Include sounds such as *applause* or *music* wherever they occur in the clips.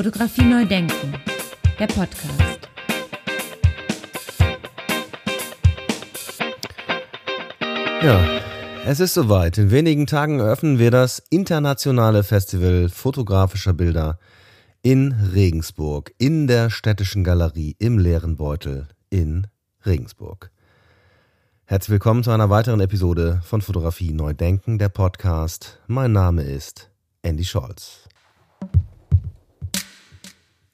Fotografie neu denken, der Podcast. Ja, es ist soweit. In wenigen Tagen eröffnen wir das internationale Festival fotografischer Bilder in Regensburg, in der Städtischen Galerie im Leeren Beutel in Regensburg. Herzlich willkommen zu einer weiteren Episode von Fotografie Neu Denken, der Podcast. Mein Name ist Andy Scholz.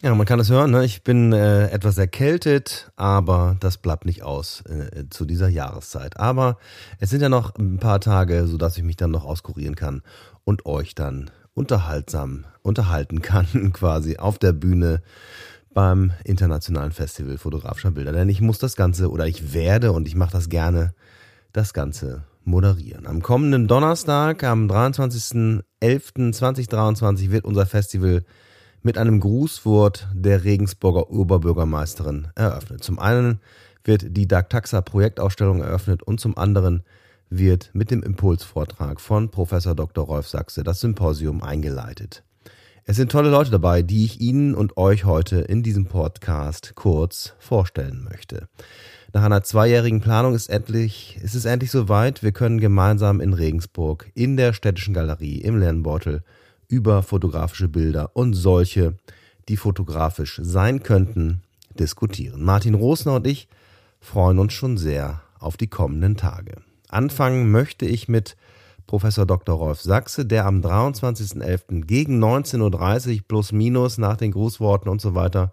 Ja, man kann es hören, ne? ich bin äh, etwas erkältet, aber das bleibt nicht aus äh, zu dieser Jahreszeit. Aber es sind ja noch ein paar Tage, sodass ich mich dann noch auskurieren kann und euch dann unterhaltsam unterhalten kann, *laughs* quasi auf der Bühne beim Internationalen Festival fotografischer Bilder. Denn ich muss das Ganze, oder ich werde, und ich mache das gerne, das Ganze moderieren. Am kommenden Donnerstag, am 23.11.2023, wird unser Festival mit einem Grußwort der Regensburger Oberbürgermeisterin eröffnet. Zum einen wird die Dagtaxa Projektausstellung eröffnet und zum anderen wird mit dem Impulsvortrag von Professor Dr. Rolf Sachse das Symposium eingeleitet. Es sind tolle Leute dabei, die ich Ihnen und euch heute in diesem Podcast kurz vorstellen möchte. Nach einer zweijährigen Planung ist, endlich, ist es endlich soweit. Wir können gemeinsam in Regensburg in der Städtischen Galerie im Lernbeutel über fotografische Bilder und solche, die fotografisch sein könnten, diskutieren. Martin Rosner und ich freuen uns schon sehr auf die kommenden Tage. Anfangen möchte ich mit Professor Dr. Rolf Sachse, der am 23.11. gegen 19.30 Uhr plus minus nach den Grußworten und so weiter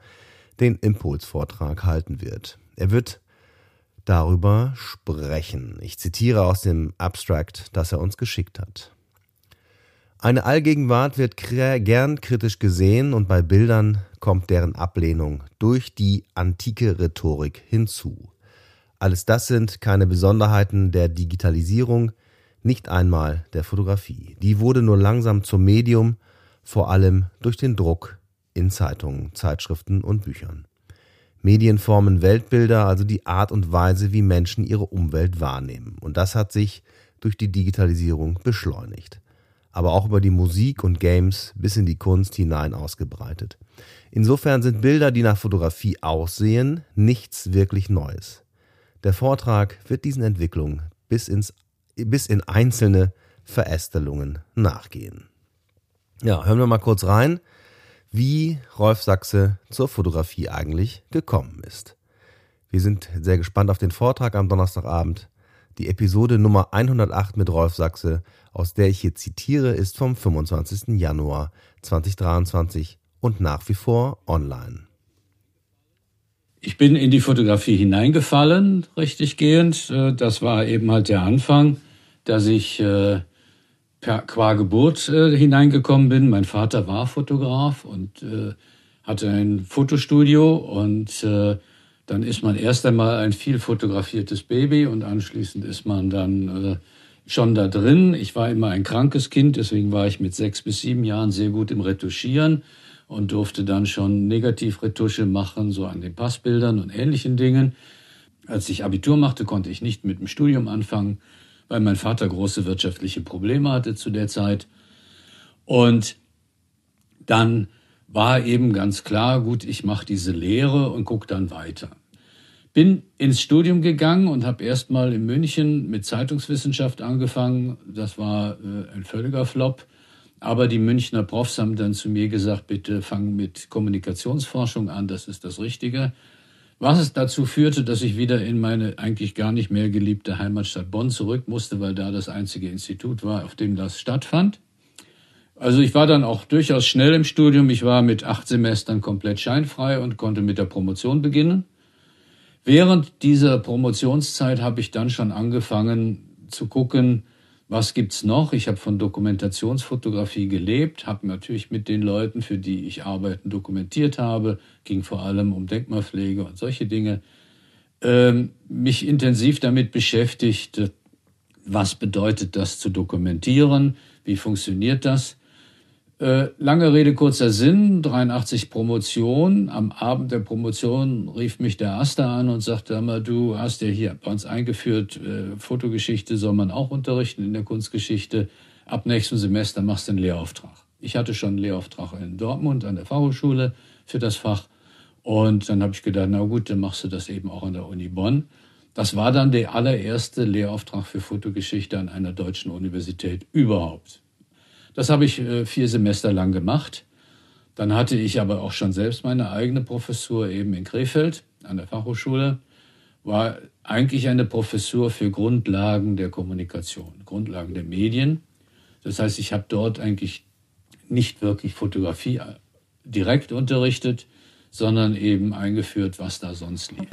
den Impulsvortrag halten wird. Er wird darüber sprechen. Ich zitiere aus dem Abstract, das er uns geschickt hat. Eine Allgegenwart wird gern kritisch gesehen und bei Bildern kommt deren Ablehnung durch die antike Rhetorik hinzu. Alles das sind keine Besonderheiten der Digitalisierung, nicht einmal der Fotografie. Die wurde nur langsam zum Medium, vor allem durch den Druck in Zeitungen, Zeitschriften und Büchern. Medien formen Weltbilder, also die Art und Weise, wie Menschen ihre Umwelt wahrnehmen. Und das hat sich durch die Digitalisierung beschleunigt aber auch über die Musik und Games bis in die Kunst hinein ausgebreitet. Insofern sind Bilder, die nach Fotografie aussehen, nichts wirklich Neues. Der Vortrag wird diesen Entwicklungen bis, ins, bis in einzelne Verästelungen nachgehen. Ja, hören wir mal kurz rein, wie Rolf Sachse zur Fotografie eigentlich gekommen ist. Wir sind sehr gespannt auf den Vortrag am Donnerstagabend. Die Episode Nummer 108 mit Rolf Sachse aus der ich hier zitiere, ist vom 25. Januar 2023 und nach wie vor online. Ich bin in die Fotografie hineingefallen, richtig gehend. Äh, das war eben halt der Anfang, dass ich äh, per, qua Geburt äh, hineingekommen bin. Mein Vater war Fotograf und hatte ein Fotostudio und dann ist man erst einmal ein viel fotografiertes Baby und anschließend ist man dann schon da drin. Ich war immer ein krankes Kind, deswegen war ich mit sechs bis sieben Jahren sehr gut im Retuschieren und durfte dann schon Negativretusche machen, so an den Passbildern und ähnlichen Dingen. Als ich Abitur machte, konnte ich nicht mit dem Studium anfangen, weil mein Vater große wirtschaftliche Probleme hatte zu der Zeit. Und dann war eben ganz klar, gut, ich mache diese Lehre und gucke dann weiter. Bin ins Studium gegangen und habe erstmal in München mit Zeitungswissenschaft angefangen. Das war äh, ein völliger Flop. Aber die Münchner Profs haben dann zu mir gesagt, bitte fang mit Kommunikationsforschung an, das ist das Richtige. Was es dazu führte, dass ich wieder in meine eigentlich gar nicht mehr geliebte Heimatstadt Bonn zurück musste, weil da das einzige Institut war, auf dem das stattfand. Also ich war dann auch durchaus schnell im Studium. Ich war mit acht Semestern komplett scheinfrei und konnte mit der Promotion beginnen. Während dieser Promotionszeit habe ich dann schon angefangen zu gucken, was gibt's noch? Ich habe von Dokumentationsfotografie gelebt, habe natürlich mit den Leuten, für die ich arbeiten, dokumentiert habe, ging vor allem um Denkmalpflege und solche Dinge, ähm, mich intensiv damit beschäftigt, was bedeutet das zu dokumentieren, wie funktioniert das lange Rede, kurzer Sinn, 83 Promotion. Am Abend der Promotion rief mich der Aster an und sagte, mal, du hast ja hier bei uns eingeführt, äh, Fotogeschichte soll man auch unterrichten in der Kunstgeschichte. Ab nächstem Semester machst du einen Lehrauftrag. Ich hatte schon einen Lehrauftrag in Dortmund an der Fachhochschule für das Fach. Und dann habe ich gedacht, na gut, dann machst du das eben auch an der Uni Bonn. Das war dann der allererste Lehrauftrag für Fotogeschichte an einer deutschen Universität überhaupt. Das habe ich äh, vier Semester lang gemacht. Dann hatte ich aber auch schon selbst meine eigene Professur eben in Krefeld an der Fachhochschule. War eigentlich eine Professur für Grundlagen der Kommunikation, Grundlagen der Medien. Das heißt, ich habe dort eigentlich nicht wirklich Fotografie äh, direkt unterrichtet, sondern eben eingeführt, was da sonst lief.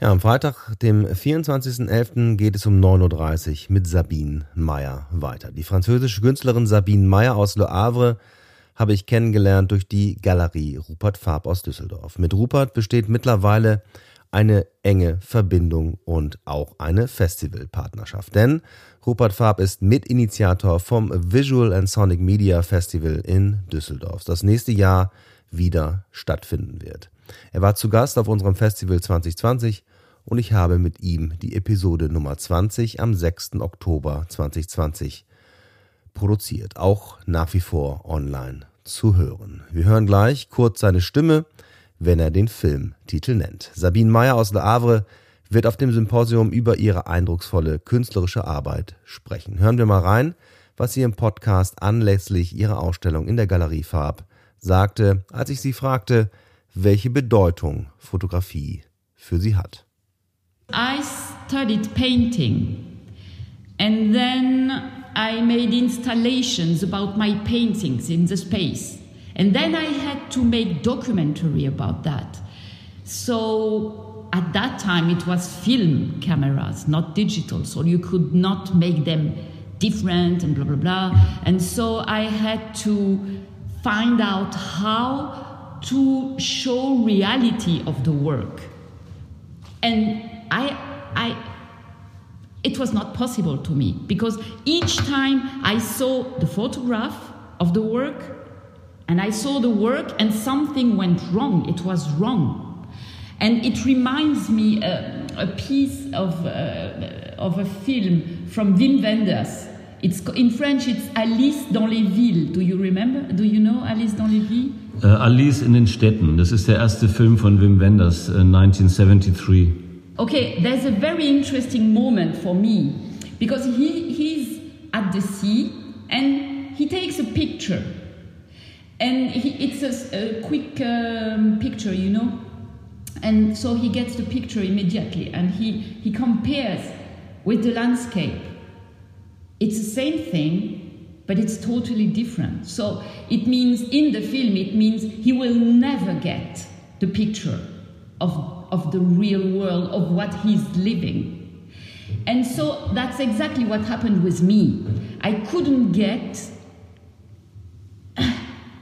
Ja, am Freitag, dem 24.11. geht es um 9.30 Uhr mit Sabine Meyer weiter. Die französische Künstlerin Sabine Meyer aus Le Havre habe ich kennengelernt durch die Galerie Rupert Farb aus Düsseldorf. Mit Rupert besteht mittlerweile eine enge Verbindung und auch eine Festivalpartnerschaft. Denn Rupert Farb ist Mitinitiator vom Visual and Sonic Media Festival in Düsseldorf, das nächste Jahr wieder stattfinden wird. Er war zu Gast auf unserem Festival 2020 und ich habe mit ihm die Episode Nummer 20 am 6. Oktober 2020 produziert, auch nach wie vor online zu hören. Wir hören gleich kurz seine Stimme, wenn er den Filmtitel nennt. Sabine Meyer aus Le Havre wird auf dem Symposium über ihre eindrucksvolle künstlerische Arbeit sprechen. Hören wir mal rein, was sie im Podcast anlässlich ihrer Ausstellung in der Galerie Farb sagte, als ich sie fragte, welche Bedeutung Fotografie für sie hat. I studied painting and then I made installations about my paintings in the space. And then I had to make documentary about that. So at that time it was film cameras, not digital, so you could not make them different and blah blah blah. And so I had to find out how to show reality of the work. And I I it was not possible to me because each time I saw the photograph of the work and I saw the work and something went wrong, it was wrong. And it reminds me uh, a piece of, uh, of a film from Wim Wenders. It's, in French, it's Alice dans les villes. Do you remember? Do you know Alice dans les villes? Uh, Alice in den Städten. Das ist der erste Film von Wim Wenders, 1973. Uh, Okay, there's a very interesting moment for me because he, he's at the sea and he takes a picture. And he, it's a, a quick um, picture, you know. And so he gets the picture immediately and he, he compares with the landscape. It's the same thing, but it's totally different. So it means in the film, it means he will never get the picture of of the real world of what he's living. And so that's exactly what happened with me. I couldn't get a,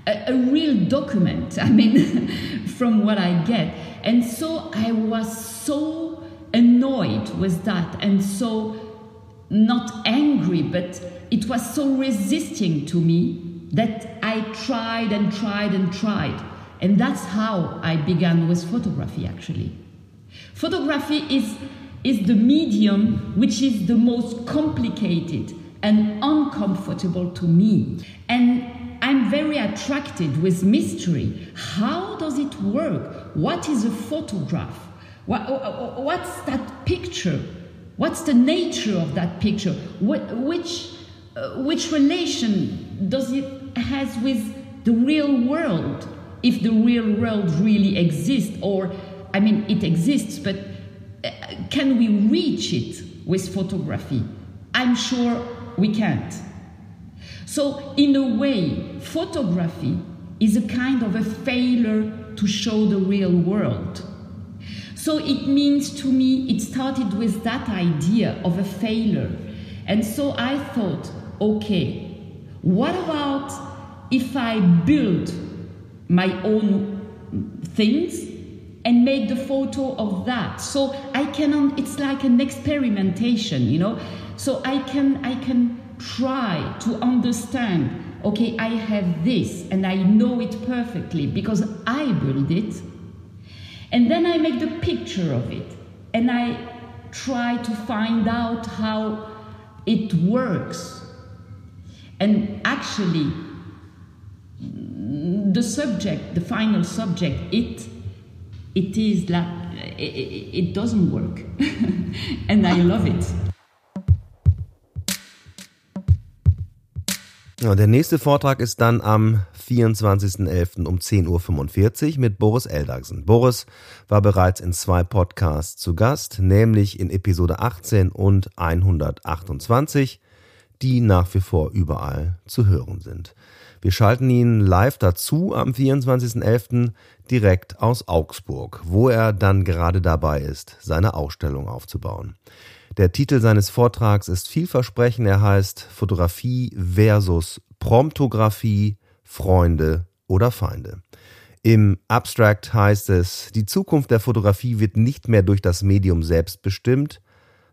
a real document, I mean, *laughs* from what I get. And so I was so annoyed with that and so not angry, but it was so resisting to me that I tried and tried and tried. And that's how I began with photography actually. Photography is, is the medium which is the most complicated and uncomfortable to me. And I'm very attracted with mystery. How does it work? What is a photograph? What, what's that picture? What's the nature of that picture? Which, uh, which relation does it has with the real world? If the real world really exists, or I mean, it exists, but uh, can we reach it with photography? I'm sure we can't. So, in a way, photography is a kind of a failure to show the real world. So, it means to me, it started with that idea of a failure. And so I thought, okay, what about if I build my own things and make the photo of that? So i can it's like an experimentation you know? So i can i can try to understand okay i have this and i know it perfectly because i build it and then i make the picture of it. And i try to find out how it works. And actually, the subject, the final subject, it it is like it, it doesn't work, *laughs* and I love it. Ja, der nächste Vortrag ist dann am 24.11. um 10.45 Uhr mit Boris Eldagsen. Boris war bereits in zwei Podcasts zu Gast, nämlich in Episode 18 und 128, die nach wie vor überall zu hören sind. Wir schalten ihn live dazu am 24.11. direkt aus Augsburg, wo er dann gerade dabei ist, seine Ausstellung aufzubauen. Der Titel seines Vortrags ist vielversprechend. Er heißt Fotografie versus Promptographie, Freunde oder Feinde. Im Abstract heißt es, die Zukunft der Fotografie wird nicht mehr durch das Medium selbst bestimmt,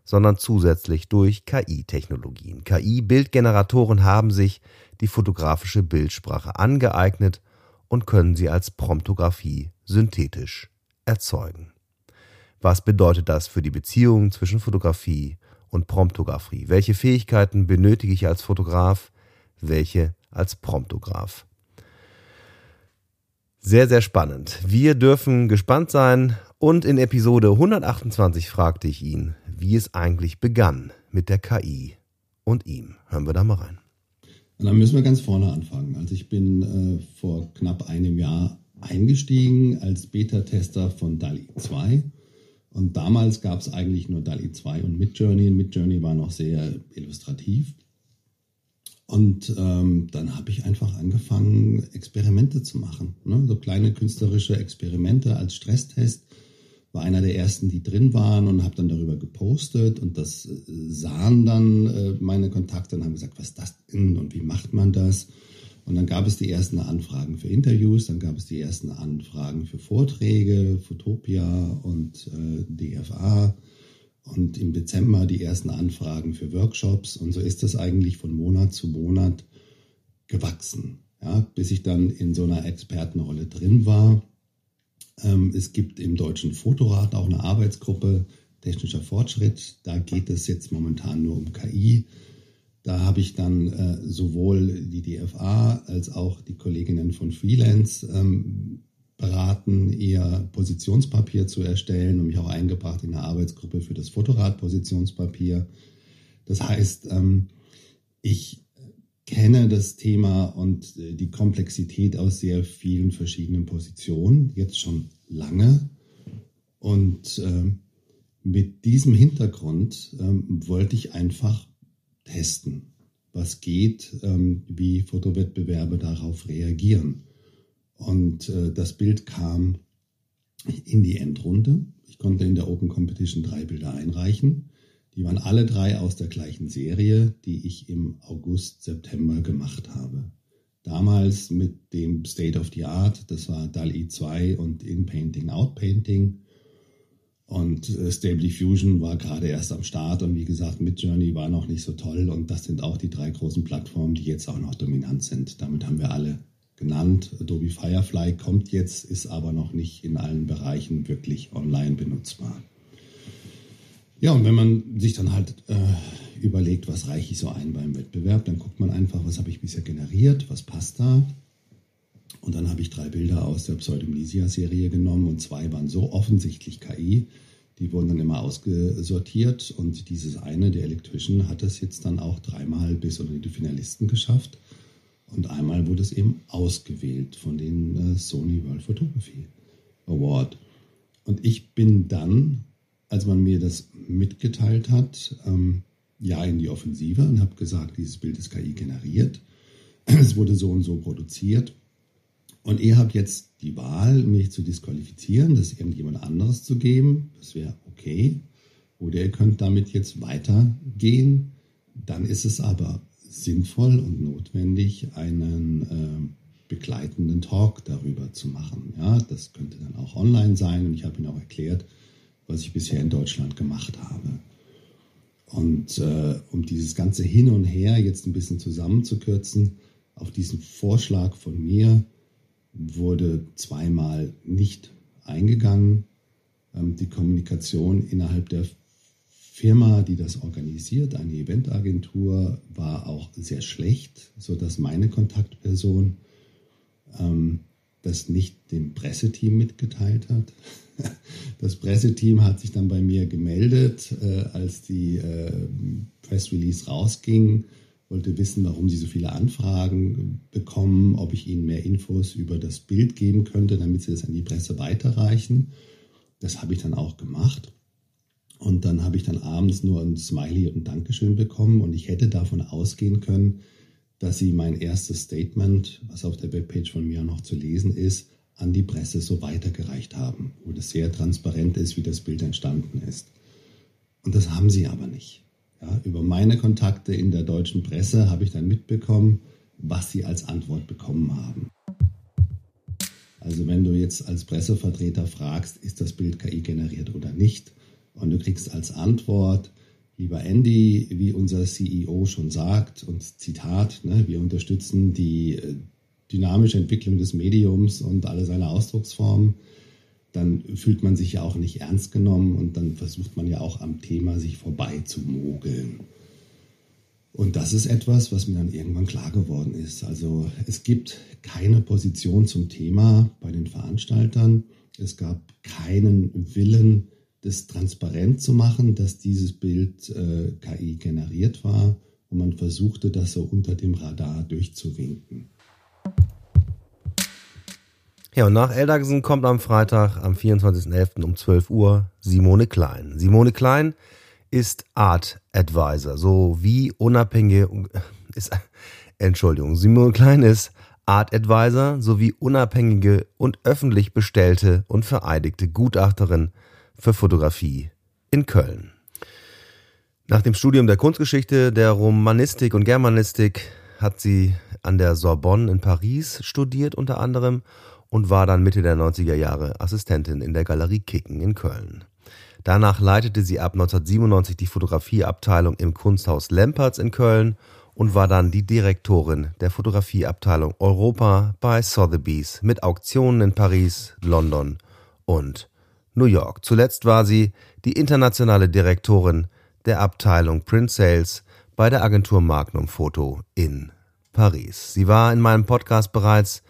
sondern zusätzlich durch KI-Technologien. KI-Bildgeneratoren haben sich die fotografische Bildsprache angeeignet und können sie als Promptographie synthetisch erzeugen. Was bedeutet das für die Beziehung zwischen Fotografie und Promptografie? Welche Fähigkeiten benötige ich als Fotograf? Welche als Promptograf? Sehr, sehr spannend. Wir dürfen gespannt sein. Und in Episode 128 fragte ich ihn, wie es eigentlich begann mit der KI und ihm. Hören wir da mal rein. Dann müssen wir ganz vorne anfangen. Also ich bin äh, vor knapp einem Jahr eingestiegen als Beta-Tester von DALI 2 und damals gab es eigentlich nur DALI 2 und Midjourney. Midjourney war noch sehr illustrativ. Und ähm, dann habe ich einfach angefangen, Experimente zu machen. Ne? So kleine künstlerische Experimente als Stresstest. War einer der ersten, die drin waren und habe dann darüber gepostet. Und das äh, sahen dann äh, meine Kontakte und haben gesagt, was ist das denn und wie macht man das? Und dann gab es die ersten Anfragen für Interviews, dann gab es die ersten Anfragen für Vorträge, Fotopia und äh, DFA und im Dezember die ersten Anfragen für Workshops. Und so ist das eigentlich von Monat zu Monat gewachsen, ja, bis ich dann in so einer Expertenrolle drin war. Ähm, es gibt im Deutschen Fotorat auch eine Arbeitsgruppe Technischer Fortschritt. Da geht es jetzt momentan nur um KI. Da habe ich dann äh, sowohl die DFA als auch die Kolleginnen von Freelance ähm, beraten, ihr Positionspapier zu erstellen und mich auch eingebracht in eine Arbeitsgruppe für das Fotorad-Positionspapier. Das heißt, ähm, ich kenne das Thema und äh, die Komplexität aus sehr vielen verschiedenen Positionen, jetzt schon lange. Und äh, mit diesem Hintergrund äh, wollte ich einfach testen, was geht, ähm, wie Fotowettbewerbe darauf reagieren. Und äh, das Bild kam in die Endrunde. Ich konnte in der Open Competition drei Bilder einreichen. Die waren alle drei aus der gleichen Serie, die ich im August, September gemacht habe. Damals mit dem State of the Art, das war DALI 2 und In-Painting, Out-Painting. Und äh, Stable Diffusion war gerade erst am Start und wie gesagt, Midjourney war noch nicht so toll und das sind auch die drei großen Plattformen, die jetzt auch noch dominant sind. Damit haben wir alle genannt. Adobe Firefly kommt jetzt, ist aber noch nicht in allen Bereichen wirklich online benutzbar. Ja, und wenn man sich dann halt äh, überlegt, was reiche ich so ein beim Wettbewerb, dann guckt man einfach, was habe ich bisher generiert, was passt da. Und dann habe ich drei Bilder aus der Pseudomnesia-Serie genommen und zwei waren so offensichtlich KI, die wurden dann immer ausgesortiert und dieses eine, der Electrician, hat es jetzt dann auch dreimal bis unter die Finalisten geschafft. Und einmal wurde es eben ausgewählt von den äh, Sony World Photography Award. Und ich bin dann, als man mir das mitgeteilt hat, ähm, ja in die Offensive und habe gesagt, dieses Bild ist KI generiert. *clears throat* Es wurde so und so produziert. Und ihr habt jetzt die Wahl, mich zu disqualifizieren, das irgendjemand anderes zu geben. Das wäre okay. Oder ihr könnt damit jetzt weitergehen. Dann ist es aber sinnvoll und notwendig, einen äh, begleitenden Talk darüber zu machen. Ja, das könnte dann auch online sein und ich habe Ihnen auch erklärt, was ich bisher in Deutschland gemacht habe. Und äh, um dieses ganze Hin und Her jetzt ein bisschen zusammenzukürzen, auf diesen Vorschlag von mir wurde zweimal nicht eingegangen. Ähm, die Kommunikation innerhalb der Firma, die das organisiert, eine Eventagentur, war auch sehr schlecht, sodass meine Kontaktperson ähm, das nicht dem Presseteam mitgeteilt hat. *laughs* Das Presseteam hat sich dann bei mir gemeldet, äh, als die äh, Press Release rausging, wollte wissen, warum sie so viele Anfragen bekommen, ob ich ihnen mehr Infos über das Bild geben könnte, damit sie das an die Presse weiterreichen. Das habe ich dann auch gemacht. Und dann habe ich dann abends nur ein Smiley und ein Dankeschön bekommen und ich hätte davon ausgehen können, dass sie mein erstes Statement, was auf der Webpage von mir noch zu lesen ist, an die Presse so weitergereicht haben, wo das sehr transparent ist, wie das Bild entstanden ist. Und das haben sie aber nicht. Ja, über meine Kontakte in der deutschen Presse habe ich dann mitbekommen, was sie als Antwort bekommen haben. Also wenn du jetzt als Pressevertreter fragst, ist das Bild KI generiert oder nicht, und du kriegst als Antwort, lieber Andy, wie unser CEO schon sagt, und Zitat, ne, wir unterstützen die äh, dynamische Entwicklung des Mediums und alle seine Ausdrucksformen, dann fühlt man sich ja auch nicht ernst genommen und dann versucht man ja auch am Thema sich vorbei zu mogeln. Und das ist etwas, was mir dann irgendwann klar geworden ist. Also es gibt keine Position zum Thema bei den Veranstaltern. Es gab keinen Willen, das transparent zu machen, dass dieses Bild äh, KI generiert war und man versuchte, das so unter dem Radar durchzuwinken. Ja, und nach Eldagsen kommt am Freitag, am 24.11. um 12 Uhr Simone Klein. Simone Klein ist Art Advisor, so wie unabhängige, *laughs* ist, Entschuldigung, Simone Klein ist Art Advisor sowie unabhängige und öffentlich bestellte und vereidigte Gutachterin für Fotografie in Köln. Nach dem Studium der Kunstgeschichte, der Romanistik und Germanistik hat sie an der Sorbonne in Paris studiert unter anderem und war dann Mitte der 90er Jahre Assistentin in der Galerie Kicken in Köln. Danach leitete sie ab 1997 die Fotografieabteilung im Kunsthaus Lempertz in Köln und war dann die Direktorin der Fotografieabteilung Europa bei Sotheby's mit Auktionen in Paris, London und New York. Zuletzt war sie die internationale Direktorin der Abteilung Print Sales bei der Agentur Magnum Photo in Paris. Sie war in meinem Podcast bereits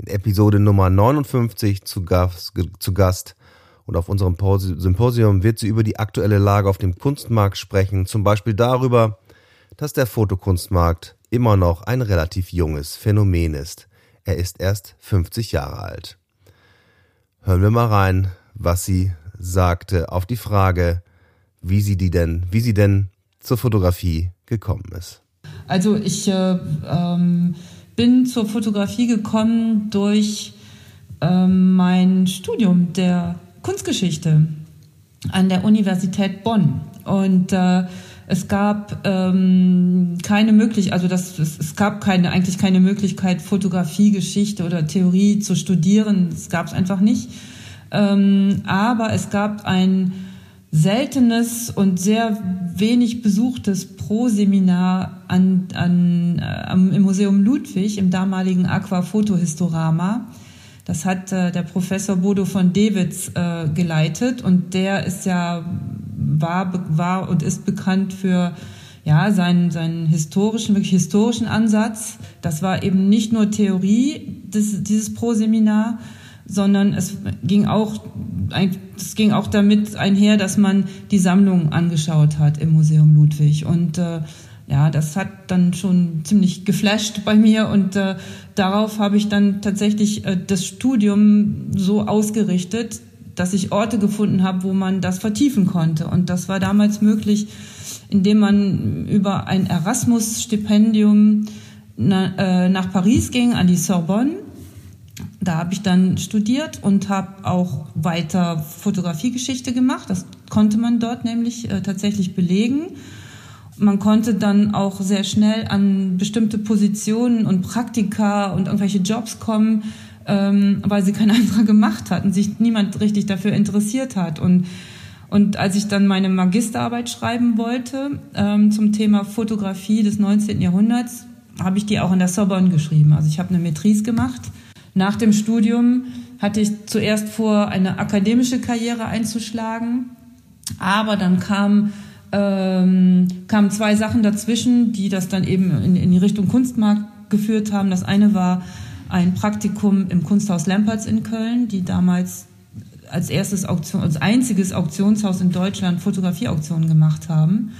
in Episode Nummer 59 zu Gast, zu Gast und auf unserem Symposium wird sie über die aktuelle Lage auf dem Kunstmarkt sprechen, zum Beispiel darüber, dass der Fotokunstmarkt immer noch ein relativ junges Phänomen ist. Er ist erst 50 Jahre alt. Hören wir mal rein, was sie sagte auf die Frage, wie sie die denn, wie sie denn zur Fotografie gekommen ist. Also ich äh, ähm, bin zur Fotografie gekommen durch äh, mein Studium der Kunstgeschichte an der Universität Bonn und äh, es gab ähm, keine Möglichkeit, also das, es, es, gab keine, eigentlich keine Möglichkeit, Fotografie, Geschichte oder Theorie zu studieren. Es gab es einfach nicht. Ähm, aber es gab ein seltenes und sehr wenig besuchtes Pro-Seminar an, an, äh, im Museum Ludwig, im damaligen Aquafotohistorama. Das hat äh, der Professor Bodo von Dewitz äh, geleitet und der ist ja, war, war und ist bekannt für ja, seinen, seinen historischen, wirklich historischen Ansatz. Das war eben nicht nur Theorie, des, dieses Pro-Seminar, sondern es ging auch, es ging auch damit einher, dass man die Sammlung angeschaut hat im Museum Ludwig. Und äh, ja, das hat dann schon ziemlich geflasht bei mir und äh, darauf habe ich dann tatsächlich äh, das Studium so ausgerichtet, dass ich Orte gefunden habe, wo man das vertiefen konnte. Und das war damals möglich, indem man über ein Erasmus-Stipendium na, äh, nach Paris ging, an die Sorbonne da habe ich dann studiert und habe auch weiter Fotografiegeschichte gemacht. Das konnte man dort nämlich äh, tatsächlich belegen. Man konnte dann auch sehr schnell an bestimmte Positionen und Praktika und irgendwelche Jobs kommen, ähm, weil sie kein *laughs* anderer gemacht hatten, sich niemand richtig dafür interessiert hat. Und, und als ich dann meine Magisterarbeit schreiben wollte ähm, zum Thema Fotografie des 19. Jahrhunderts, habe ich die auch in der Sorbonne geschrieben. Also ich habe eine Matrice gemacht nach dem Studium hatte ich zuerst vor, eine akademische Karriere einzuschlagen, aber dann kam ähm, kamen zwei Sachen dazwischen, die das dann eben in, in die Richtung Kunstmarkt geführt haben. Das eine war ein Praktikum im Kunsthaus Lamperts in Köln, die damals als erstes Auktion, als einziges Auktionshaus in Deutschland Fotografieauktionen gemacht haben.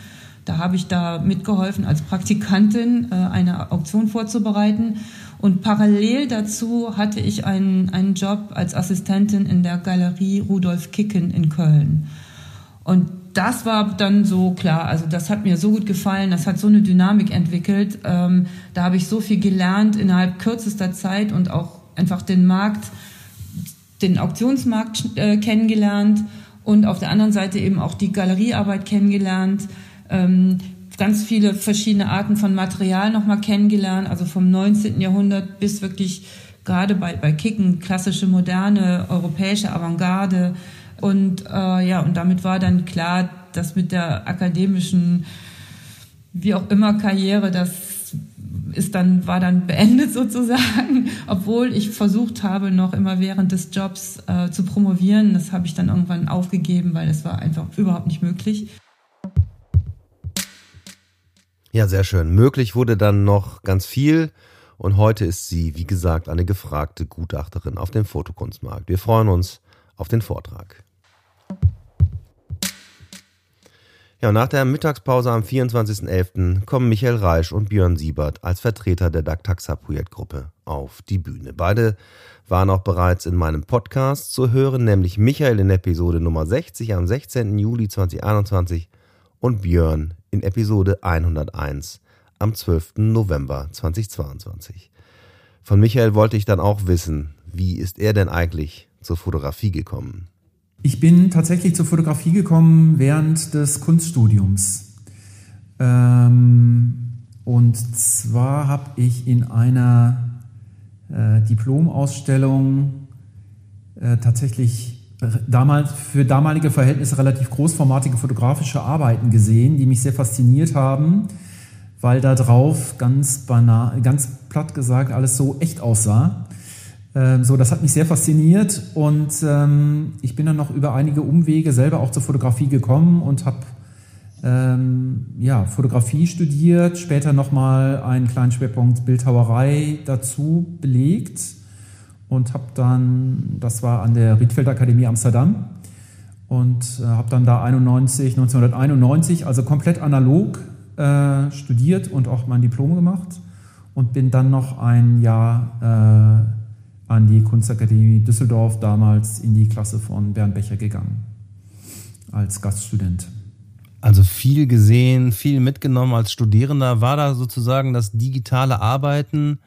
Da habe ich da mitgeholfen, als Praktikantin äh, eine Auktion vorzubereiten. Und parallel dazu hatte ich einen, einen Job als Assistentin in der Galerie Rudolf Kicken in Köln. Und das war dann so klar, also das hat mir so gut gefallen, das hat so eine Dynamik entwickelt. Ähm, da habe ich so viel gelernt innerhalb kürzester Zeit und auch einfach den Markt, den Auktionsmarkt äh, kennengelernt und auf der anderen Seite eben auch die Galeriearbeit kennengelernt. Ähm, ganz viele verschiedene Arten von Material nochmal kennengelernt, also vom 19. Jahrhundert bis wirklich gerade bei, bei Kicken, klassische, moderne, europäische Avantgarde, und äh, ja, und damit war dann klar, dass mit der akademischen, wie auch immer, Karriere, das ist dann, war dann beendet *laughs* sozusagen, obwohl ich versucht habe, noch immer während des Jobs äh, zu promovieren. Das habe ich dann irgendwann aufgegeben, weil es war einfach überhaupt nicht möglich. Ja, sehr schön. Möglich wurde dann noch ganz viel. Und heute ist sie, wie gesagt, eine gefragte Gutachterin auf dem Fotokunstmarkt. Wir freuen uns auf den Vortrag. Ja, nach der Mittagspause am 24.11. kommen Michael Reisch und Björn Siebert als Vertreter der DACTAXA-Projektgruppe auf die Bühne. Beide waren auch bereits in meinem Podcast zu hören, nämlich Michael in Episode Nummer 60 am 16. Juli 2021 und Björn in Episode 101 am 12. November 2022. Von Michael wollte ich dann auch wissen, wie ist er denn eigentlich zur Fotografie gekommen? Ich bin tatsächlich zur Fotografie gekommen während des Kunststudiums. Ähm, und zwar habe ich in einer äh, Diplomausstellung äh, tatsächlich damals für damalige Verhältnisse relativ großformatige fotografische Arbeiten gesehen, die mich sehr fasziniert haben, weil da drauf ganz banal, ganz platt gesagt alles so echt aussah. Ähm, so, das hat mich sehr fasziniert und ähm, ich bin dann noch über einige Umwege selber auch zur Fotografie gekommen und habe ähm, ja, Fotografie studiert, später nochmal einen kleinen Schwerpunkt Bildhauerei dazu belegt und habe dann, das war an der Riedfeld Akademie Amsterdam und äh, habe dann da 91, 1991, also komplett analog äh, studiert und auch mein Diplom gemacht und bin dann noch ein Jahr äh, an die Kunstakademie Düsseldorf damals in die Klasse von Bernd Becher gegangen als Gaststudent. Also viel gesehen, viel mitgenommen als Studierender. War da sozusagen das digitale Arbeiten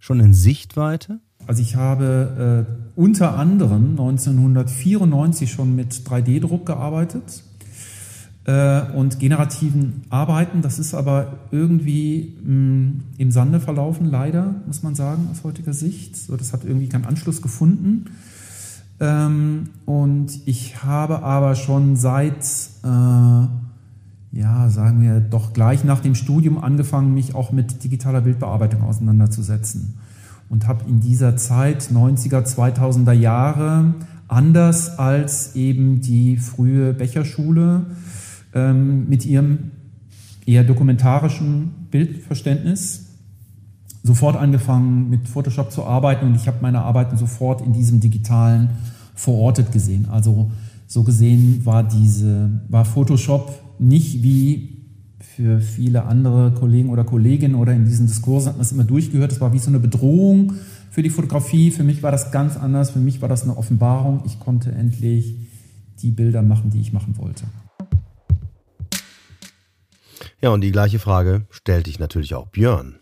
schon in Sichtweite? Also ich habe äh, unter anderem 1994 schon mit 3D-Druck gearbeitet äh, und generativen Arbeiten. Das ist aber irgendwie mh, mm, im Sande verlaufen, leider, muss man sagen, aus heutiger Sicht. So, das hat irgendwie keinen Anschluss gefunden. Ähm, und ich habe aber schon seit, äh, ja, sagen wir, doch gleich nach dem Studium angefangen, mich auch mit digitaler Bildbearbeitung auseinanderzusetzen. Und habe in dieser Zeit, 90er, 2000er Jahre, anders als eben die frühe Becherschule, ähm, mit ihrem eher dokumentarischen Bildverständnis sofort angefangen mit Photoshop zu arbeiten und ich habe meine Arbeiten sofort in diesem digitalen verortet gesehen. Also so gesehen war diese war Photoshop nicht wie für viele andere Kollegen oder Kolleginnen oder in diesen Diskursen hat man es immer durchgehört, es war wie so eine Bedrohung für die Fotografie. Für mich war das ganz anders, für mich war das eine Offenbarung. Ich konnte endlich die Bilder machen, die ich machen wollte. Ja, und die gleiche Frage stellte ich natürlich auch Björn.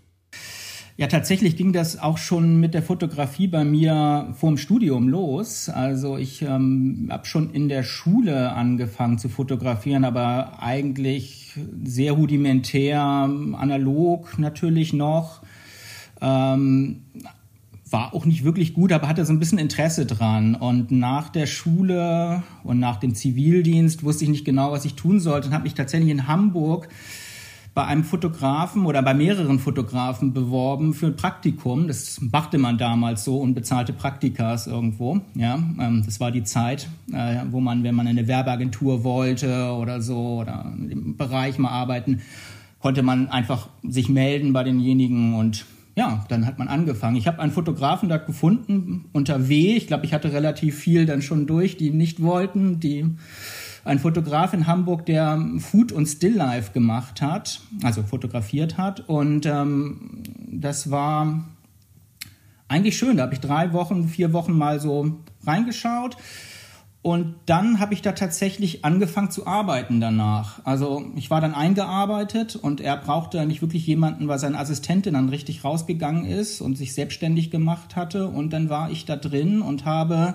Ja, tatsächlich ging das auch schon mit der Fotografie bei mir vorm Studium los. Also ich ähm, habe schon in der Schule angefangen zu fotografieren, aber eigentlich sehr rudimentär, analog natürlich noch. Ähm, war auch nicht wirklich gut, aber hatte so ein bisschen Interesse dran. Und nach der Schule und nach dem Zivildienst wusste ich nicht genau, was ich tun sollte und habe mich tatsächlich in Hamburg bei einem Fotografen oder bei mehreren Fotografen beworben für ein Praktikum. Das machte man damals so, unbezahlte Praktikas irgendwo. Ja, ähm, das war die Zeit, äh, wo man, wenn man in eine Werbeagentur wollte oder so oder im Bereich mal arbeiten, konnte man einfach sich melden bei denjenigen und ja, dann hat man angefangen. Ich habe einen Fotografen da gefunden unter W. Ich glaube, ich hatte relativ viel dann schon durch, die nicht wollten, die ein Fotograf in Hamburg, der Food und Stilllife gemacht hat, also fotografiert hat. Und ähm, das war eigentlich schön. Da habe ich drei Wochen, vier Wochen mal so reingeschaut. Und dann habe ich da tatsächlich angefangen zu arbeiten danach. Also ich war dann eingearbeitet und er brauchte nicht wirklich jemanden, weil seine Assistentin dann richtig rausgegangen ist und sich selbstständig gemacht hatte. Und dann war ich da drin und habe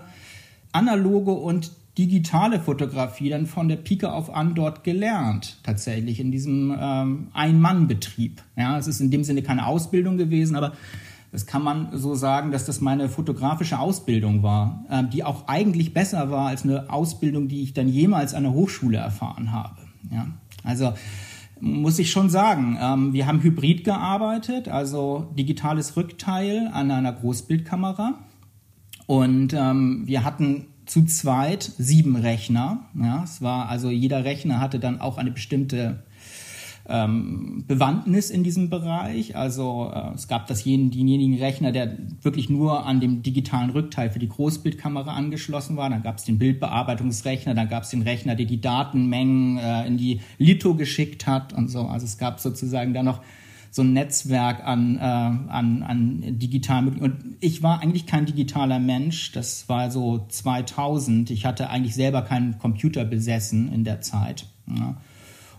analoge und digitale Fotografie dann von der Pike auf an dort gelernt, tatsächlich in diesem ähm, Ein-Mann-Betrieb. Ja, es ist in dem Sinne keine Ausbildung gewesen, aber das kann man so sagen, dass das meine fotografische Ausbildung war, äh, die auch eigentlich besser war als eine Ausbildung, die ich dann jemals an der Hochschule erfahren habe. Ja, also muss ich schon sagen, ähm, wir haben hybrid gearbeitet, also digitales Rückteil an einer Großbildkamera. Und ähm, wir hatten zu zweit sieben Rechner. Ja, es war also jeder Rechner hatte dann auch eine bestimmte ähm, Bewandtnis in diesem Bereich. Also äh, es gab das jeden, denjenigen Rechner, der wirklich nur an dem digitalen Rückteil für die Großbildkamera angeschlossen war. Dann gab es den Bildbearbeitungsrechner, dann gab es den Rechner, der die Datenmengen äh, in die Litho geschickt hat und so. Also es gab sozusagen da noch so ein Netzwerk an, äh, an, an digitalen Und ich war eigentlich kein digitaler Mensch. Das war so 2000. Ich hatte eigentlich selber keinen Computer besessen in der Zeit. Ja.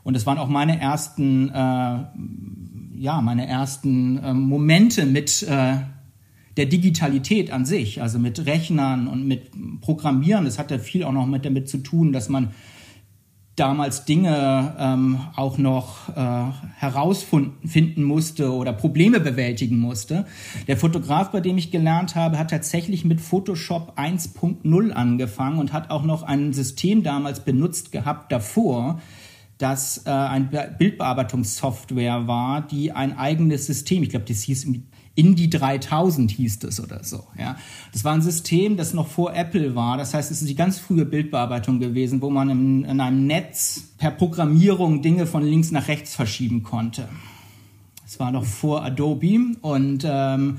Und es waren auch meine ersten, äh, ja, meine ersten äh, Momente mit äh, der Digitalität an sich, also mit Rechnern und mit Programmieren. Das hat ja viel auch noch mit damit zu tun, dass man damals Dinge ähm, auch noch äh, herausfinden musste oder Probleme bewältigen musste. Der Fotograf, bei dem ich gelernt habe, hat tatsächlich mit Photoshop 1.0 angefangen und hat auch noch ein System damals benutzt gehabt davor, das äh, ein Bildbearbeitungssoftware war, die ein eigenes System, ich glaube, das hieß Indie 3000 hieß es oder so. Ja. Das war ein System, das noch vor Apple war. Das heißt, es ist die ganz frühe Bildbearbeitung gewesen, wo man in, in einem Netz per Programmierung Dinge von links nach rechts verschieben konnte. Es war noch vor Adobe und ähm,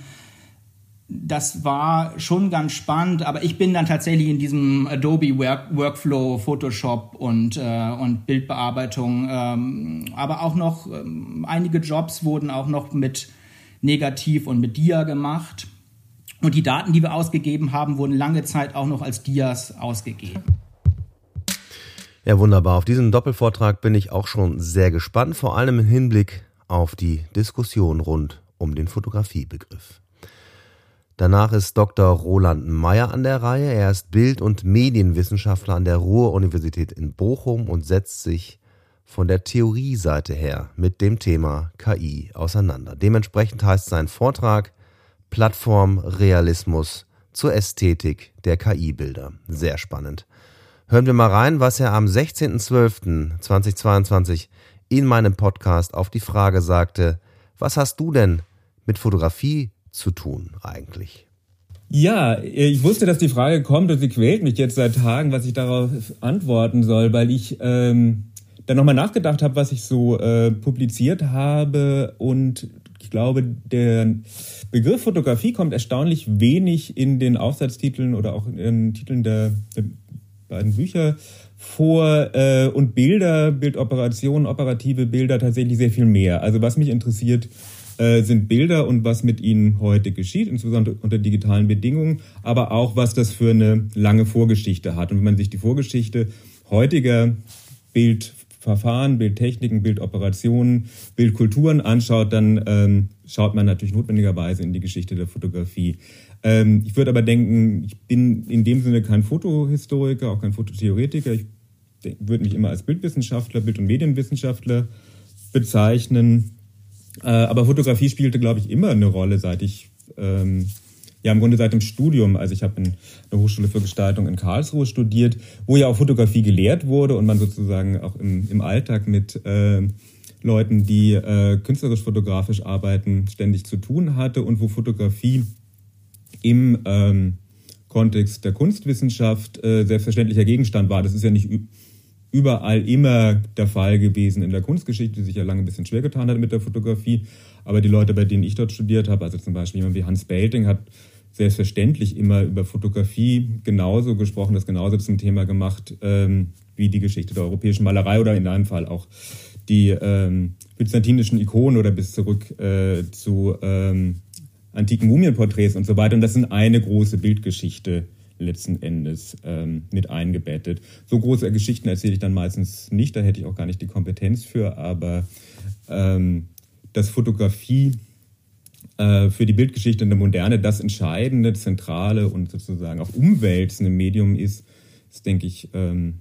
das war schon ganz spannend, aber ich bin dann tatsächlich in diesem Adobe Work Workflow, Photoshop und, äh, und Bildbearbeitung, ähm, aber auch noch ähm, einige Jobs wurden auch noch mit Negativ und mit Dia gemacht. Und die Daten, die wir ausgegeben haben, wurden lange Zeit auch noch als Dias ausgegeben. Ja, wunderbar. Auf diesen Doppelvortrag bin ich auch schon sehr gespannt, vor allem im Hinblick auf die Diskussion rund um den Fotografiebegriff. Danach ist Dr. Roland Meyer an der Reihe. Er ist Bild- und Medienwissenschaftler an der Ruhr-Universität in Bochum und setzt sich von der Theorieseite her mit dem Thema KI auseinander. Dementsprechend heißt sein Vortrag Plattformrealismus zur Ästhetik der KI-Bilder. Sehr spannend. Hören wir mal rein, was er am 16.12.2022 in meinem Podcast auf die Frage sagte, was hast du denn mit Fotografie zu tun eigentlich? Ja, ich wusste, dass die Frage kommt und sie quält mich jetzt seit Tagen, was ich darauf antworten soll, weil ich ähm, dann nochmal nachgedacht habe, was ich so äh, publiziert habe und ich glaube, der Begriff Fotografie kommt erstaunlich wenig in den Aufsatztiteln oder auch in den Titeln der, der beiden Bücher vor äh, und Bilder, Bildoperationen, operative Bilder tatsächlich sehr viel mehr. Also was mich interessiert, äh, sind Bilder und was mit ihnen heute geschieht, insbesondere unter digitalen Bedingungen, aber auch was das für eine lange Vorgeschichte hat. Und wenn man sich die Vorgeschichte heutiger Bild Verfahren, Bildtechniken, Bildoperationen, Bildkulturen anschaut, dann ähm, schaut man natürlich notwendigerweise in die Geschichte der Fotografie. Ähm, ich würde aber denken, ich bin in dem Sinne kein Fotohistoriker, auch kein Fototheoretiker. Ich würde mich immer als Bildwissenschaftler, Bild- und Medienwissenschaftler bezeichnen. Äh, aber Fotografie spielte, glaube ich, immer eine Rolle, seit ich ähm, ja im Grunde seit dem Studium, also ich habe in der Hochschule für Gestaltung in Karlsruhe studiert, wo ja auch Fotografie gelehrt wurde und man sozusagen auch im, im Alltag mit äh, Leuten, die äh, künstlerisch-fotografisch arbeiten, ständig zu tun hatte und wo Fotografie im ähm, Kontext der Kunstwissenschaft äh, selbstverständlicher Gegenstand war. Das ist ja nicht überall immer der Fall gewesen in der Kunstgeschichte, die sich ja lange ein bisschen schwer getan hat mit der Fotografie. Aber die Leute, bei denen ich dort studiert habe, also zum Beispiel jemand wie Hans Belting, hat selbstverständlich immer über Fotografie genauso gesprochen, das genauso zum Thema gemacht ähm, wie die Geschichte der europäischen Malerei oder in einem Fall auch die ähm, byzantinischen Ikonen oder bis zurück äh, zu ähm, antiken Mumienporträts und so weiter. Und das sind eine große Bildgeschichte letzten Endes ähm, mit eingebettet. So große Geschichten erzähle ich dann meistens nicht, da hätte ich auch gar nicht die Kompetenz für, aber ähm, dass Fotografie äh, für die Bildgeschichte in der Moderne das entscheidende, zentrale und sozusagen auch umwälzende Medium ist, ist, denke ich, ähm,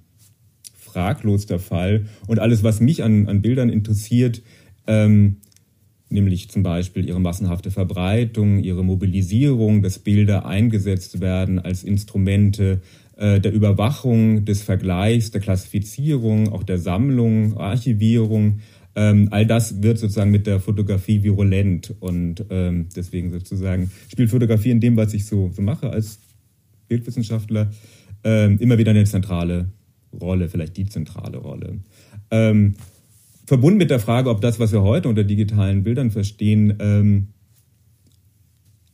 fraglos der Fall. Und alles, was mich an, an Bildern interessiert, ähm, nämlich zum Beispiel ihre massenhafte Verbreitung, ihre Mobilisierung, dass Bilder eingesetzt werden als Instrumente äh, der Überwachung, des Vergleichs, der Klassifizierung, auch der Sammlung, Archivierung. Ähm, all das wird sozusagen mit der Fotografie virulent und ähm, deswegen sozusagen spielt Fotografie in dem, was ich so, so mache als Bildwissenschaftler, ähm, immer wieder eine zentrale Rolle, vielleicht die zentrale Rolle. Ähm, verbunden mit der Frage, ob das, was wir heute unter digitalen Bildern verstehen, ähm,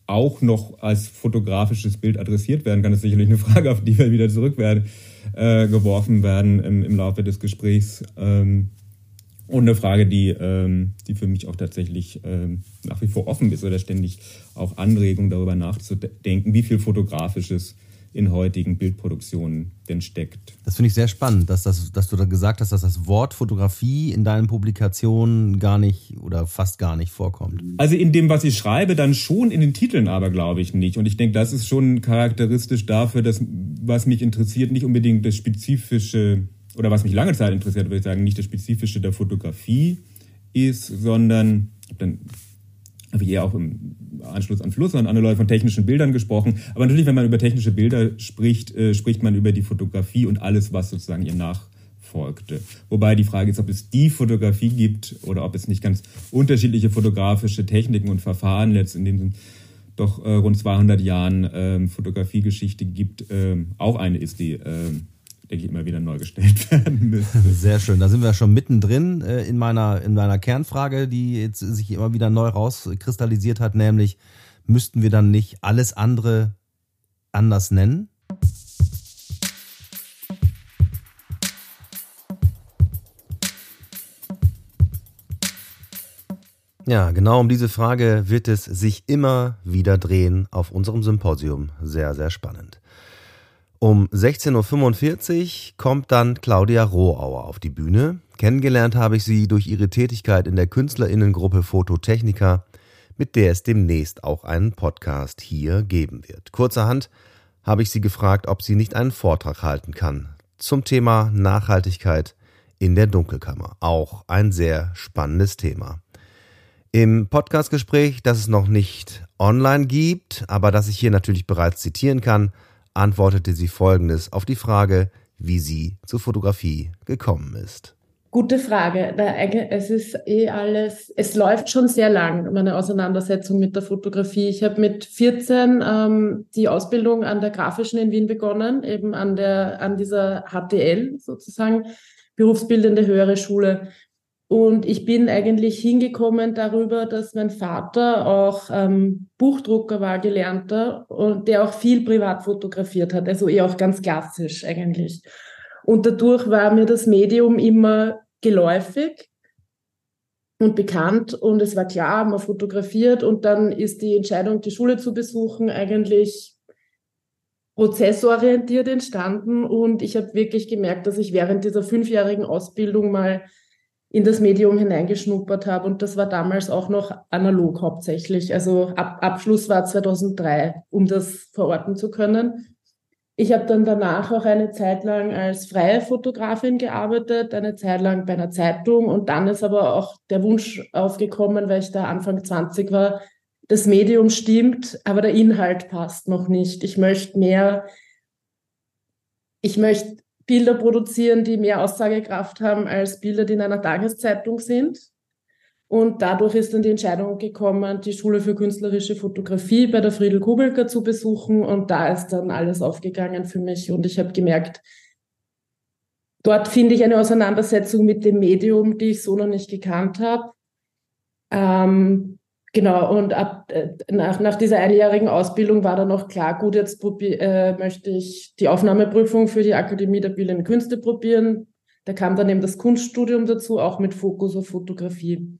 auch noch als fotografisches Bild adressiert werden kann, ist sicherlich eine Frage, auf die wir wieder zurück werden, äh, geworfen werden im, im Laufe des Gesprächs. Ähm, und eine Frage, die, ähm, die für mich auch tatsächlich ähm, nach wie vor offen ist oder ständig auch Anregung darüber nachzudenken, wie viel fotografisches in heutigen Bildproduktionen denn steckt. Das finde ich sehr spannend, dass, das, dass du da gesagt hast, dass das Wort Fotografie in deinen Publikationen gar nicht oder fast gar nicht vorkommt. Also in dem, was ich schreibe, dann schon in den Titeln aber, glaube ich, nicht. Und ich denke, das ist schon charakteristisch dafür, dass was mich interessiert, nicht unbedingt das Spezifische oder was mich lange Zeit interessiert, würde ich sagen, nicht das Spezifische der Fotografie ist, sondern dann habe ich eher auch im Anschluss an Fluss und andere Leute von technischen Bildern gesprochen. Aber natürlich, wenn man über technische Bilder spricht, äh, spricht man über die Fotografie und alles, was sozusagen ihr nachfolgte. Wobei die Frage ist, ob es die Fotografie gibt oder ob es nicht ganz unterschiedliche fotografische Techniken und Verfahren letztendlich in den doch äh, rund 200 Jahren ähm, Fotografiegeschichte gibt. Ähm, auch eine ist, die ähm, denke ich, immer wieder neu gestellt *laughs* werden müsste. Sehr schön. Da sind wir schon mittendrin äh, in meiner, in meiner Kernfrage, die jetzt sich immer wieder neu rauskristallisiert hat, nämlich müssten wir dann nicht alles andere anders nennen? Ja, genau um diese Frage wird es sich immer wieder drehen auf unserem Symposium. Sehr, sehr spannend. Um 16.45 Uhr kommt dann Claudia Rohauer auf die Bühne. Kennengelernt habe ich sie durch ihre Tätigkeit in der Künstlerinnengruppe Phototechnica, mit der es demnächst auch einen Podcast hier geben wird. Kurzerhand habe ich sie gefragt, ob sie nicht einen Vortrag halten kann zum Thema Nachhaltigkeit in der Dunkelkammer. Auch ein sehr spannendes Thema. Im Podcastgespräch, das es noch nicht online gibt, aber das ich hier natürlich bereits zitieren kann, antwortete sie Folgendes auf die Frage, wie sie zur Fotografie gekommen ist. Gute Frage. Es ist eh alles, es läuft schon sehr lang, meine Auseinandersetzung mit der Fotografie. Ich habe mit 14 ähm, die Ausbildung an der Grafischen in Wien begonnen, eben an der, an dieser HTL sozusagen, berufsbildende höhere Schule. Und ich bin eigentlich hingekommen darüber, dass mein Vater auch ähm, Buchdrucker war, gelernter, und der auch viel privat fotografiert hat, also eher auch ganz klassisch eigentlich. Und dadurch war mir das Medium immer geläufig und bekannt und es war klar, man fotografiert und dann ist die Entscheidung, die Schule zu besuchen, eigentlich prozessorientiert entstanden und ich habe wirklich gemerkt, dass ich während dieser fünfjährigen Ausbildung mal in das Medium hineingeschnuppert habe. Und das war damals auch noch analog hauptsächlich. Also Ab Abschluss war 2003, um das verorten zu können. Ich habe dann danach auch eine Zeit lang als freie Fotografin gearbeitet, eine Zeit lang bei einer Zeitung. Und dann ist aber auch der Wunsch aufgekommen, weil ich da Anfang 20 war, das Medium stimmt, aber der Inhalt passt noch nicht. Ich möchte mehr, ich möchte Bilder produzieren, die mehr Aussagekraft haben als Bilder, die in einer Tageszeitung sind. Und dadurch ist dann die Entscheidung gekommen, die Schule für künstlerische Fotografie bei der Friedel Kubelka zu besuchen. Und da ist dann alles aufgegangen für mich. Und ich habe gemerkt, dort finde ich eine Auseinandersetzung mit dem Medium, die ich so noch nicht gekannt habe. Ähm, genau, und ab, äh, nach, nach dieser einjährigen Ausbildung war dann auch klar, gut, jetzt äh, möchte ich die Aufnahmeprüfung für die Akademie der Bildenden Künste probieren. Da kam dann eben das Kunststudium dazu, auch mit Fokus auf Fotografie.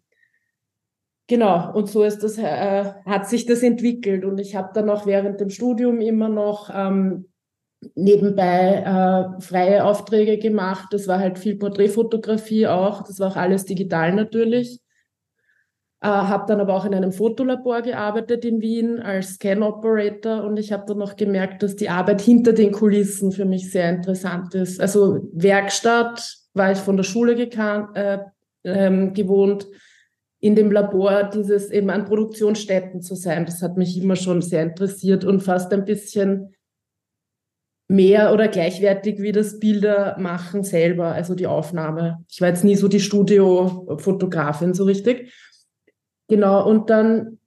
Genau, und so ist das, äh, hat sich das entwickelt. Und ich habe dann auch während dem Studium immer noch ähm, nebenbei äh, freie Aufträge gemacht. Das war halt viel Porträtfotografie auch. Das war auch alles digital natürlich. Äh, habe dann aber auch in einem Fotolabor gearbeitet in Wien als Scan Operator und ich habe dann noch gemerkt, dass die Arbeit hinter den Kulissen für mich sehr interessant ist. Also Werkstatt war ich von der Schule gekannt, äh, ähm, gewohnt in dem Labor dieses eben an Produktionsstätten zu sein. Das hat mich immer schon sehr interessiert und fast ein bisschen mehr oder gleichwertig wie das Bildermachen selber, also die Aufnahme. Ich war jetzt nie so die Studiofotografin so richtig. Genau, und dann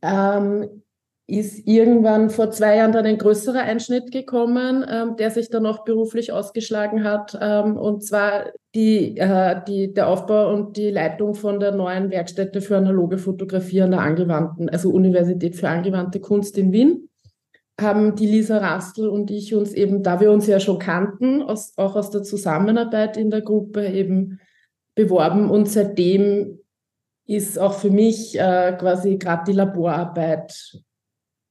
ähm, ist irgendwann vor zwei Jahren dann ein größerer Einschnitt gekommen, ähm, der sich dann auch beruflich ausgeschlagen hat. Ähm, und zwar die, äh, die, der Aufbau und die Leitung von der neuen Werkstätte für analoge Fotografie an der angewandten, also Universität für angewandte Kunst in Wien, haben die Lisa Rastl und ich uns eben, da wir uns ja schon kannten, aus, auch aus der Zusammenarbeit in der Gruppe eben beworben. Und seitdem ist auch für mich äh, quasi gerade die Laborarbeit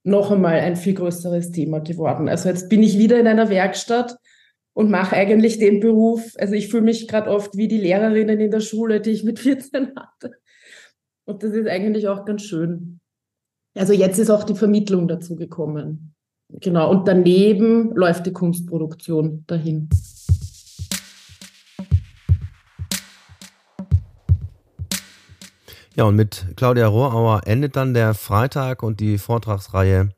noch einmal ein viel größeres Thema geworden. Also jetzt bin ich wieder in einer Werkstatt und mache eigentlich den Beruf. Also ich fühle mich gerade oft wie die Lehrerinnen in der Schule, die ich mit 14 hatte. Und das ist eigentlich auch ganz schön. Also jetzt ist auch die Vermittlung dazu gekommen. Genau. Und daneben läuft die Kunstproduktion dahin. Ja, und mit Claudia Rohrauer endet dann der Freitag und die Vortragsreihe.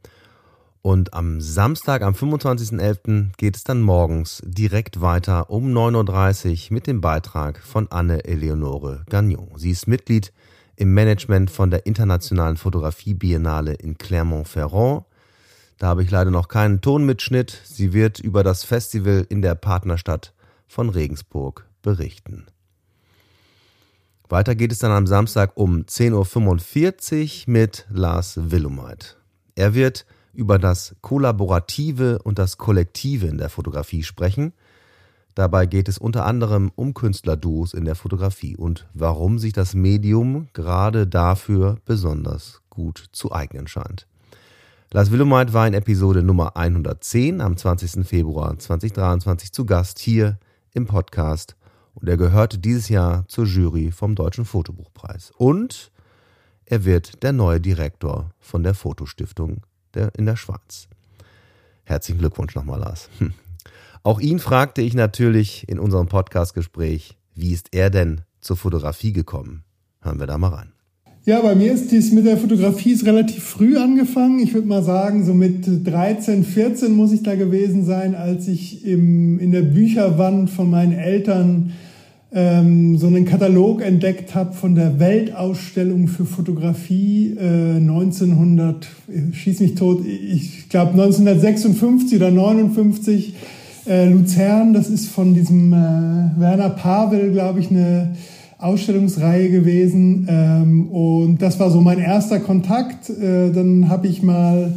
Und am Samstag, am 25.11., geht es dann morgens direkt weiter um 9.30 Uhr mit dem Beitrag von Anne Eleonore Gagnon. Sie ist Mitglied im Management von der Internationalen Fotografie Biennale in Clermont-Ferrand. Da habe ich leider noch keinen Tonmitschnitt. Sie wird über das Festival in der Partnerstadt von Regensburg berichten. Weiter geht es dann am Samstag um 10.45 Uhr mit Lars Willumeit. Er wird über das Kollaborative und das Kollektive in der Fotografie sprechen. Dabei geht es unter anderem um Künstlerduos in der Fotografie und warum sich das Medium gerade dafür besonders gut zu eignen scheint. Lars Willumeit war in Episode Nummer 110 am 20. Februar 2023 zu Gast hier im Podcast und er gehörte dieses Jahr zur Jury vom Deutschen Fotobuchpreis. Und er wird der neue Direktor von der Fotostiftung in der Schweiz. Herzlichen Glückwunsch nochmal, Lars. Hm. Auch ihn fragte ich natürlich in unserem Podcastgespräch, wie ist er denn zur Fotografie gekommen? Hören wir da mal rein. Ja, bei mir ist dies mit der Fotografie ist relativ früh angefangen. Ich würde mal sagen, so mit 13, 14 muss ich da gewesen sein, als ich im, in der Bücherwand von meinen Eltern ähm, so einen Katalog entdeckt habe von der Weltausstellung für Fotografie äh, 1900, schieß mich tot, ich glaube 1956 oder 59 äh, Luzern. Das ist von diesem äh, Werner Pavel, glaube ich, eine Ausstellungsreihe gewesen. Ähm, und das war so mein erster Kontakt. Äh, dann habe ich mal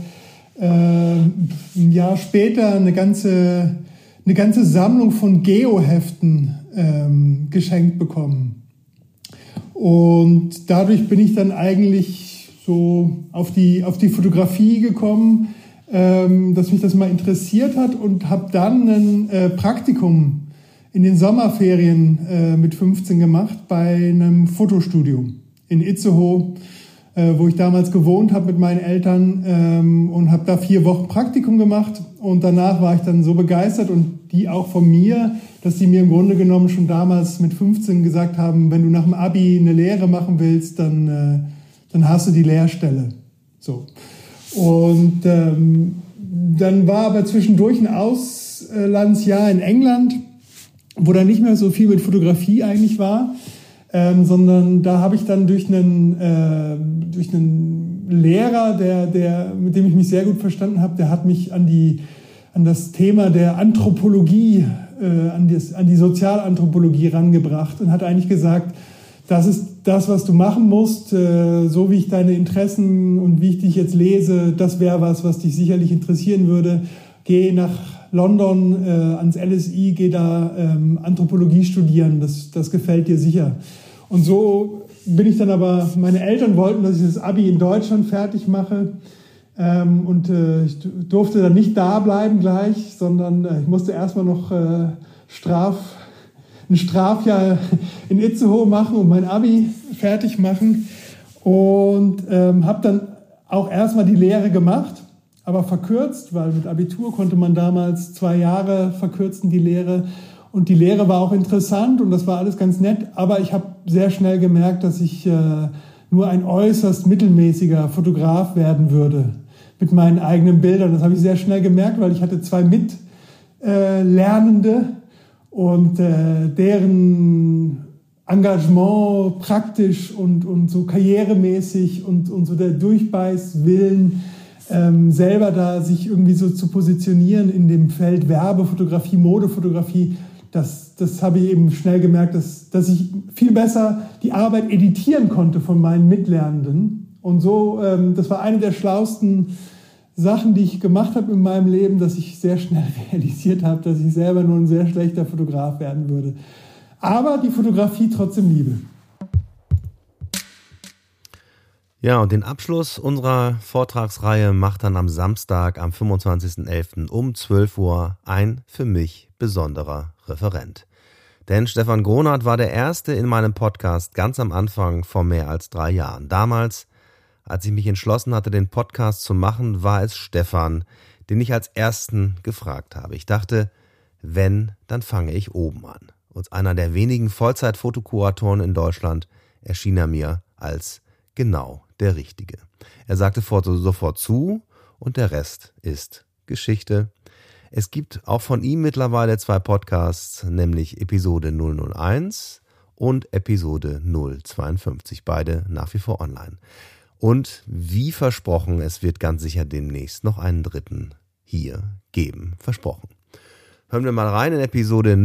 äh, ein Jahr später eine ganze, eine ganze Sammlung von Geoheften ähm, geschenkt bekommen. Und dadurch bin ich dann eigentlich so auf die, auf die Fotografie gekommen, ähm, dass mich das mal interessiert hat und habe dann ein äh, Praktikum in den Sommerferien äh, mit 15 gemacht bei einem Fotostudio in Itzehoe, äh, wo ich damals gewohnt habe mit meinen Eltern ähm, und habe da vier Wochen Praktikum gemacht und danach war ich dann so begeistert und die auch von mir, dass die mir im Grunde genommen schon damals mit 15 gesagt haben, wenn du nach dem Abi eine Lehre machen willst, dann, äh, dann hast du die Lehrstelle. So. Und ähm, dann war aber zwischendurch ein Auslandsjahr in England wo dann nicht mehr so viel mit Fotografie eigentlich war. ähm, sondern da habe ich dann durch einen, äh, durch einen Lehrer, der, der, mit dem ich mich sehr gut verstanden habe, der hat mich an, die, an das Thema der Anthropologie, äh, an, das, an die Sozialanthropologie rangebracht und hat eigentlich gesagt, das ist das, was du machen musst, äh, so wie ich deine Interessen und wie ich dich jetzt lese, das wäre was, was dich sicherlich interessieren würde. Geh nach London äh, ans LSI, geh da ähm, Anthropologie studieren, das, das gefällt dir sicher. Und so bin ich dann aber, meine Eltern wollten, dass ich das Abi in Deutschland fertig mache. Ähm, und äh, ich durfte dann nicht da bleiben gleich, sondern äh, ich musste erstmal noch äh, Straf, ein Strafjahr in Itzehoe machen und mein Abi fertig machen. Und ähm, habe dann auch erstmal die Lehre gemacht aber verkürzt, weil mit Abitur konnte man damals zwei Jahre verkürzen die Lehre. Und die Lehre war auch interessant und das war alles ganz nett, aber ich habe sehr schnell gemerkt, dass ich äh, nur ein äußerst mittelmäßiger Fotograf werden würde mit meinen eigenen Bildern. Das habe ich sehr schnell gemerkt, weil ich hatte zwei Mitlernende und äh, deren Engagement praktisch und, und so karrieremäßig und, und so der Durchbeißwillen ähm, selber da sich irgendwie so zu positionieren in dem Feld Werbefotografie, Modefotografie, das, das habe ich eben schnell gemerkt, dass, dass ich viel besser die Arbeit editieren konnte von meinen Mitlernenden. Und so, ähm, das war eine der schlauesten Sachen, die ich gemacht habe in meinem Leben, dass ich sehr schnell *laughs* realisiert habe, dass ich selber nur ein sehr schlechter Fotograf werden würde. Aber die Fotografie trotzdem liebe. Ja, und den Abschluss unserer Vortragsreihe macht dann am Samstag, am 25.11. um 12 Uhr ein für mich besonderer Referent. Denn Stefan Gronert war der Erste in meinem Podcast ganz am Anfang vor mehr als drei Jahren. Damals, als ich mich entschlossen hatte, den Podcast zu machen, war es Stefan, den ich als Ersten gefragt habe. Ich dachte, wenn, dann fange ich oben an. Und einer der wenigen Vollzeit-Fotokuratoren in Deutschland erschien er mir als genau der Richtige. Er sagte sofort zu und der Rest ist Geschichte. Es gibt auch von ihm mittlerweile zwei Podcasts, nämlich Episode 001 und Episode 052, beide nach wie vor online. Und wie versprochen, es wird ganz sicher demnächst noch einen dritten hier geben. Versprochen. Hören wir mal rein in Episode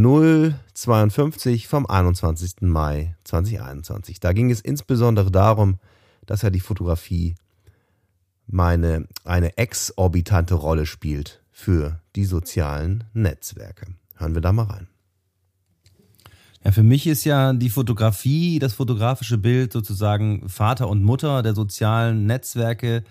052 vom 21. Mai 2021. Da ging es insbesondere darum, dass ja die Fotografie meine, eine exorbitante Rolle spielt für die sozialen Netzwerke. Hören wir da mal rein. Ja, für mich ist ja die Fotografie, das fotografische Bild sozusagen Vater und Mutter der sozialen Netzwerke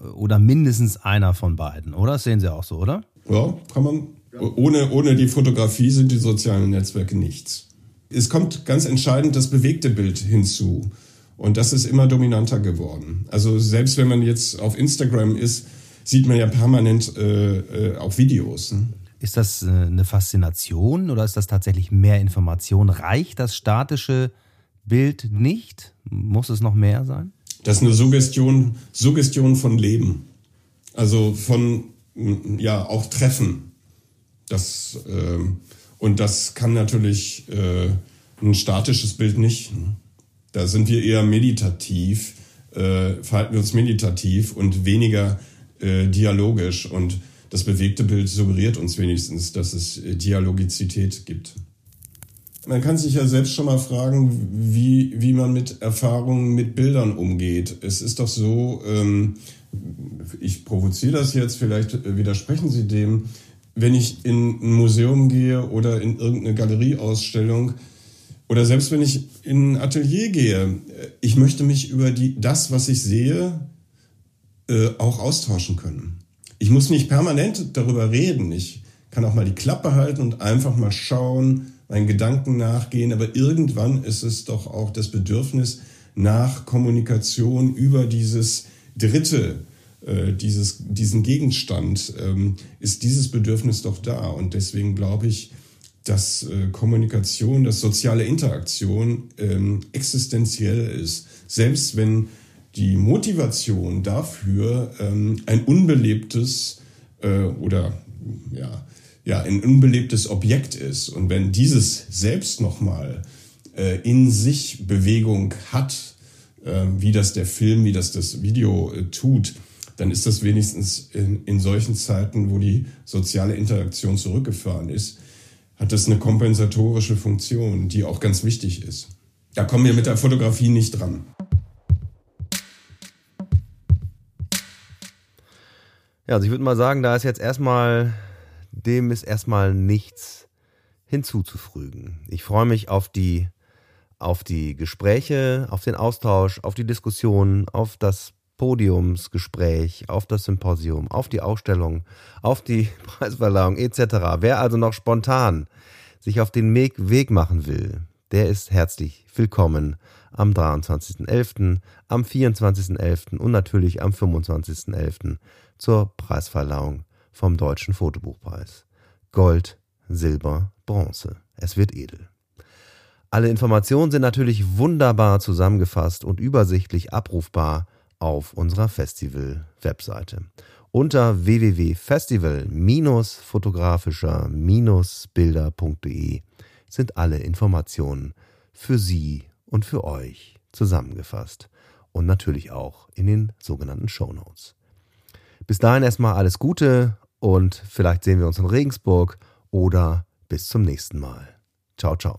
äh, oder mindestens einer von beiden, oder? Das sehen Sie auch so, oder? Ja, kann man. Ohne, ohne die Fotografie sind die sozialen Netzwerke nichts. Es kommt ganz entscheidend das bewegte Bild hinzu. Und das ist immer dominanter geworden. Also selbst wenn man jetzt auf Instagram ist, sieht man ja permanent äh, äh, auch Videos. Ne? Ist das äh, eine Faszination oder ist das tatsächlich mehr Information? Reicht das statische Bild nicht? Muss es noch mehr sein? Das ist eine Suggestion, Suggestion von Leben. Also von, ja, auch Treffen. Das, äh, und das kann natürlich äh, ein statisches Bild nicht. Ne? Da sind wir eher meditativ, äh, verhalten wir uns meditativ und weniger äh, dialogisch. Und das bewegte Bild suggeriert uns wenigstens, dass es äh, Dialogizität gibt. Man kann sich ja selbst schon mal fragen, wie, wie man mit Erfahrungen mit Bildern umgeht. Es ist doch so, ähm, ich provoziere das jetzt, vielleicht äh, widersprechen Sie dem, wenn ich in ein Museum gehe oder in irgendeine Galerieausstellung, oder selbst wenn ich in ein Atelier gehe, ich möchte mich über die, das, was ich sehe, äh, auch austauschen können. Ich muss nicht permanent darüber reden. Ich kann auch mal die Klappe halten und einfach mal schauen, meinen Gedanken nachgehen. Aber irgendwann ist es doch auch das Bedürfnis nach Kommunikation über dieses Dritte, äh, dieses, diesen Gegenstand, ähm, ist dieses Bedürfnis doch da. Und deswegen glaube ich, dass äh, Kommunikation, dass soziale Interaktion ähm, existenziell ist. Selbst wenn die Motivation dafür ähm, ein unbelebtes äh, oder ja, ja, ein unbelebtes Objekt ist. Und wenn dieses selbst nochmal äh, in sich Bewegung hat, äh, wie das der Film, wie das das Video äh, tut, dann ist das wenigstens in, in solchen Zeiten, wo die soziale Interaktion zurückgefahren ist, hat das eine kompensatorische Funktion, die auch ganz wichtig ist. Da kommen wir mit der Fotografie nicht dran. Ja, also ich würde mal sagen, da ist jetzt erstmal, dem ist erstmal nichts hinzuzufügen. Ich freue mich auf die, auf die Gespräche, auf den Austausch, auf die Diskussion, auf das Podiumsgespräch, auf das Symposium, auf die Ausstellung, auf die *laughs* Preisverleihung etc. Wer also noch spontan sich auf den Weg machen will, der ist herzlich willkommen am 23.11., am 24.11. und natürlich am 25.11. zur Preisverleihung vom Deutschen Fotobuchpreis. Gold, Silber, Bronze. Es wird edel. Alle Informationen sind natürlich wunderbar zusammengefasst und übersichtlich abrufbar auf unserer Festival-Webseite. Unter www.festival-fotografischer-bilder.de sind alle Informationen für Sie und für euch zusammengefasst und natürlich auch in den sogenannten Show Notes. Bis dahin erstmal alles Gute und vielleicht sehen wir uns in Regensburg oder bis zum nächsten Mal. Ciao, ciao.